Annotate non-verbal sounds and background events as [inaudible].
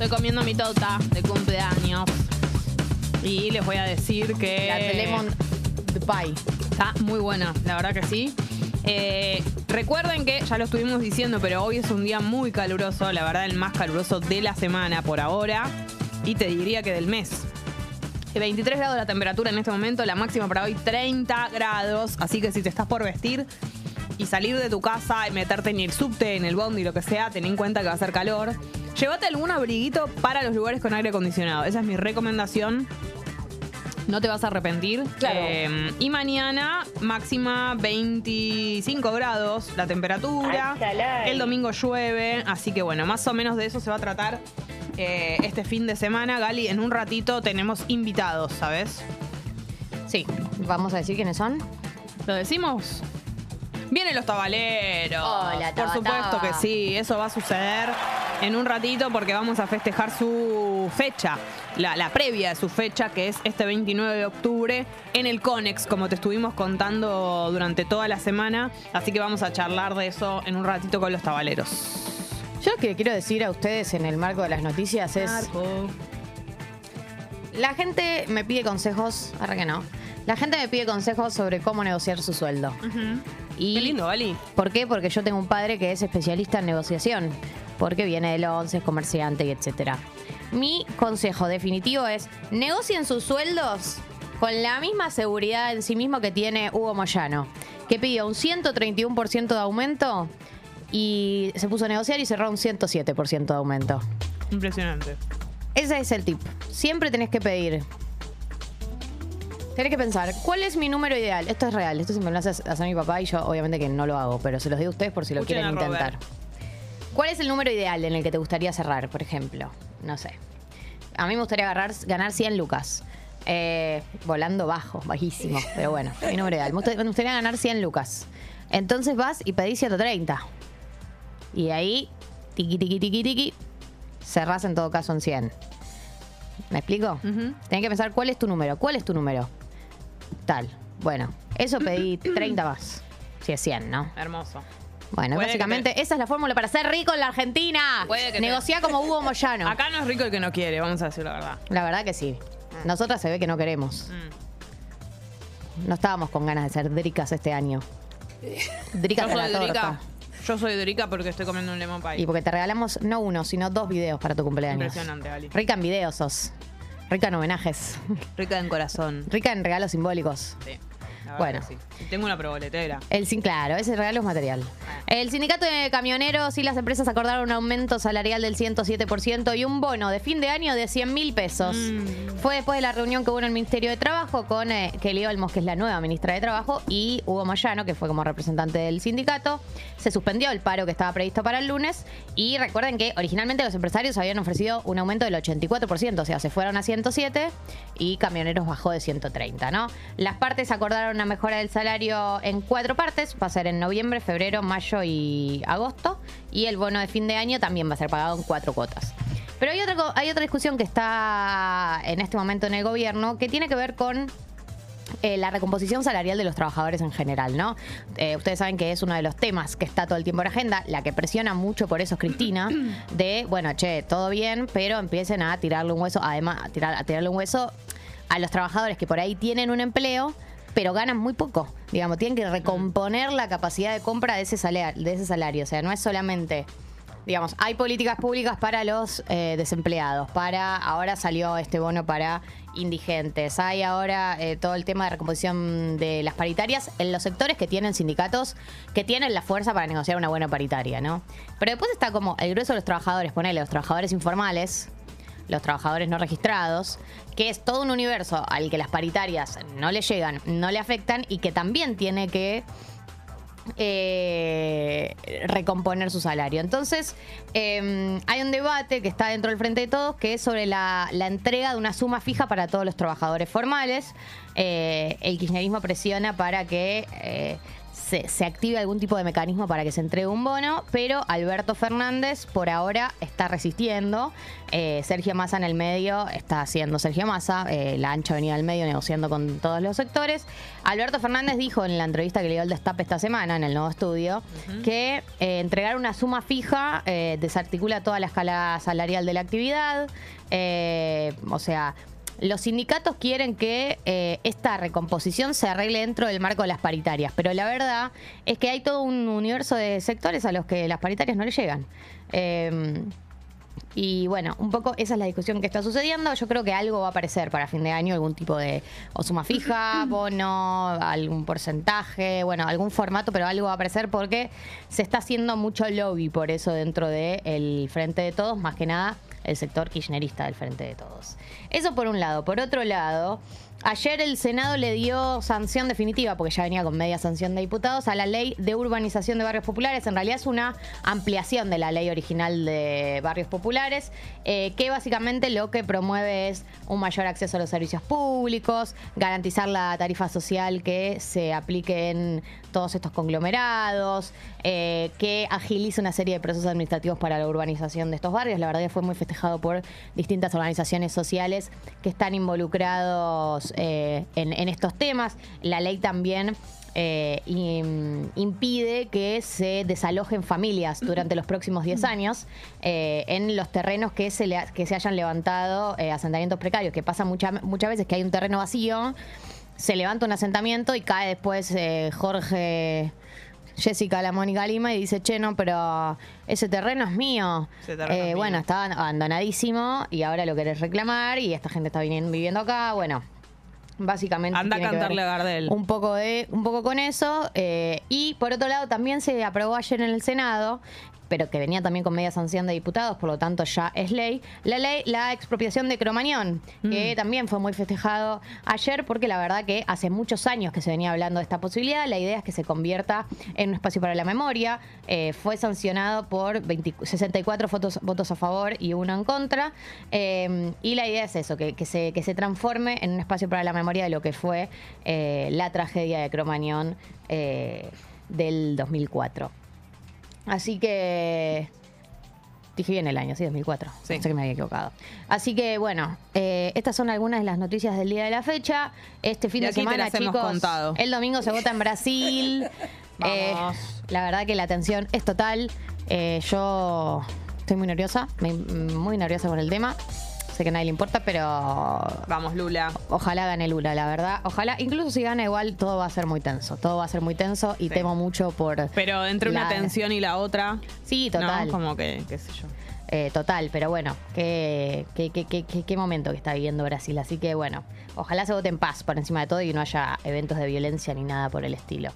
Estoy comiendo mi torta de cumpleaños. Y les voy a decir que. La de lemon pie. Está muy buena, la verdad que sí. Eh, recuerden que ya lo estuvimos diciendo, pero hoy es un día muy caluroso, la verdad el más caluroso de la semana por ahora y te diría que del mes. 23 grados la temperatura en este momento, la máxima para hoy 30 grados, así que si te estás por vestir y salir de tu casa y meterte en el subte, en el bondi, lo que sea, ten en cuenta que va a ser calor. Llévate algún abriguito para los lugares con aire acondicionado, esa es mi recomendación. No te vas a arrepentir. Claro. Eh, y mañana, máxima 25 grados la temperatura. El domingo llueve, así que bueno, más o menos de eso se va a tratar eh, este fin de semana. Gali, en un ratito tenemos invitados, ¿sabes? Sí, vamos a decir quiénes son. ¿Lo decimos? Vienen los tabaleros. Hola, Por taba, supuesto taba. que sí, eso va a suceder en un ratito porque vamos a festejar su fecha, la, la previa de su fecha, que es este 29 de octubre en el Conex, como te estuvimos contando durante toda la semana. Así que vamos a charlar de eso en un ratito con los tabaleros. Yo lo que quiero decir a ustedes en el marco de las noticias es. La gente me pide consejos. Ahora que no. La gente me pide consejos sobre cómo negociar su sueldo. Y Qué lindo, Gali. ¿Por qué? Porque yo tengo un padre que es especialista en negociación, porque viene del 11, es comerciante y etcétera. Mi consejo definitivo es, negocien sus sueldos con la misma seguridad en sí mismo que tiene Hugo Moyano, que pidió un 131% de aumento y se puso a negociar y cerró un 107% de aumento. Impresionante. Ese es el tip. Siempre tenés que pedir. Tenés que pensar, ¿cuál es mi número ideal? Esto es real, esto siempre me lo hace hacer mi papá y yo obviamente que no lo hago, pero se los digo a ustedes por si lo Escuchen quieren a Robert. intentar. ¿Cuál es el número ideal en el que te gustaría cerrar, por ejemplo? No sé. A mí me gustaría agarrar, ganar 100 lucas. Eh, volando bajo, bajísimo, [laughs] pero bueno, mi número ideal. Me gustaría, me gustaría ganar 100 lucas. Entonces vas y pedís 130. Y ahí, tiqui, tiqui, tiqui, tiqui, cerrás en todo caso en 100. ¿Me explico? Ujú. Tenés que pensar cuál es tu número. ¿Cuál es tu número? Tal. Bueno, eso pedí [clears throat] 30 más. Si es 100, ¿no? Hermoso. Bueno, Puede básicamente te- esa es la fórmula para ser rico en la Argentina. Puede que te- Negociá como Hugo Moyano. Acá no es rico el que no quiere, vamos a decir la verdad. La verdad que sí. Nosotras se ve que no queremos. Mm. No estábamos con ganas de ser dricas este año. [laughs] Dricas Yo de soy la Drica. torta. Yo soy Drica porque estoy comiendo un lemon pie. Y porque te regalamos no uno, sino dos videos para tu cumpleaños. Impresionante, Gali. Rica en videos sos. Rica en homenajes. Rica en corazón. Rica en regalos simbólicos. Sí. Bueno. sí. Tengo una proboletera. El sin claro, ese regalo es material. El sindicato de camioneros y las empresas acordaron un aumento salarial del 107% y un bono de fin de año de 100 mil pesos. Fue después de la reunión que hubo en el Ministerio de Trabajo con eh, Kelly Olmos, que es la nueva ministra de Trabajo, y Hugo Moyano, que fue como representante del sindicato. Se suspendió el paro que estaba previsto para el lunes y recuerden que originalmente los empresarios habían ofrecido un aumento del 84%, o sea, se fueron a 107 y camioneros bajó de 130, ¿no? Las partes acordaron una mejora del salario en cuatro partes, va a ser en noviembre, febrero, mayo y agosto, y el bono de fin de año también va a ser pagado en cuatro cuotas. Pero hay otra, hay otra discusión que está en este momento en el gobierno que tiene que ver con eh, la recomposición salarial de los trabajadores en general, ¿no? Eh, ustedes saben que es uno de los temas que está todo el tiempo en agenda, la que presiona mucho por eso es Cristina, [clears throat] de, bueno, che, todo bien, pero empiecen a tirarle un hueso, además, a, tirar, a tirarle un hueso a los trabajadores que por ahí tienen un empleo, pero ganan muy poco. Digamos, tienen que recomponer la capacidad de compra de ese salario, de ese salario. O sea, no es solamente digamos, hay políticas públicas para los eh, desempleados, para ahora salió este bono para indigentes, hay ahora eh, todo el tema de recomposición de las paritarias en los sectores que tienen sindicatos que tienen la fuerza para negociar una buena paritaria, ¿no? Pero después está como el grueso de los trabajadores, ponele, los trabajadores informales, los trabajadores no registrados, que es todo un universo al que las paritarias no le llegan, no le afectan y que también tiene que eh, recomponer su salario. Entonces, eh, hay un debate que está dentro del Frente de Todos que es sobre la, la entrega de una suma fija para todos los trabajadores formales. Eh, el kirchnerismo presiona para que eh, se, se active algún tipo de mecanismo para que se entregue un bono, pero Alberto Fernández por ahora está resistiendo. Eh, Sergio Massa en el medio está haciendo Sergio Massa, eh, la ancha venía al medio negociando con todos los sectores. Alberto Fernández dijo en la entrevista que le dio el destape esta semana en el nuevo estudio que eh, entregar una suma fija desarticula toda la escala salarial de la actividad. O sea, los sindicatos quieren que eh, esta recomposición se arregle dentro del marco de las paritarias, pero la verdad es que hay todo un universo de sectores a los que las paritarias no le llegan. Eh, y bueno, un poco esa es la discusión que está sucediendo. Yo creo que algo va a aparecer para fin de año, algún tipo de o suma fija, [clears throat] bono, algún porcentaje, bueno, algún formato, pero algo va a aparecer porque se está haciendo mucho lobby por eso dentro del Frente de Todos, más que nada el sector kirchnerista del Frente de Todos. Eso por un lado. Por otro lado, ayer el Senado le dio sanción definitiva, porque ya venía con media sanción de diputados, a la ley de urbanización de barrios populares. En realidad es una ampliación de la ley original de barrios populares, eh, que básicamente lo que promueve es un mayor acceso a los servicios públicos, garantizar la tarifa social que se aplique en todos estos conglomerados, eh, que agilice una serie de procesos administrativos para la urbanización de estos barrios. La verdad que fue muy festejado por distintas organizaciones sociales que están involucrados eh, en, en estos temas. La ley también eh, im- impide que se desalojen familias durante los próximos 10 años eh, en los terrenos que se, le- que se hayan levantado eh, asentamientos precarios, que pasa mucha- muchas veces que hay un terreno vacío, se levanta un asentamiento y cae después eh, Jorge... Jessica la Mónica Lima y dice, che, no, pero ese terreno es mío. Ese terreno es bueno, mío. estaba abandonadísimo y ahora lo querés reclamar y esta gente está viniendo, viviendo acá. Bueno, básicamente. Anda a cantarle a Gardel. Un poco, de, un poco con eso. eh, y por otro lado, también se aprobó ayer en el Senado pero que venía también con media sanción de diputados, por lo tanto ya es ley, la ley, la expropiación de Cromañón, que también fue muy festejado ayer, porque la verdad que hace muchos años que se venía hablando de esta posibilidad, la idea es que se convierta en un espacio para la memoria, eh, fue sancionado por 20 64 votos, votos a favor y uno en contra, eh, y la idea es eso, que, que se, que se transforme en un espacio para la memoria de lo que fue eh, la tragedia de Cromañón del 2004. Así que. Dije bien el año, sí, 2004. Sí. Pensé que me había equivocado. Así que, bueno, eh, estas son algunas de las noticias del día de la fecha. Este fin de semana, chicos. contado. El domingo se vota en Brasil. [laughs] Eh, la verdad que la tensión es total. Eh, yo estoy muy nerviosa, muy nerviosa con el tema. Sé que a nadie le importa, pero Vamos, Lula. Ojalá gane Lula, la verdad. Ojalá, incluso si gana igual, todo va a ser muy tenso. Todo va a ser muy tenso y Sí. temo mucho por. Pero entre una tensión y la otra. Sí, total. ¿no? Como que, qué sé yo. Eh, total, pero bueno, qué, qué, qué- qué momento que está viviendo Brasil. Así que bueno, ojalá se vote en paz por encima de todo y no haya eventos de violencia ni nada por el estilo.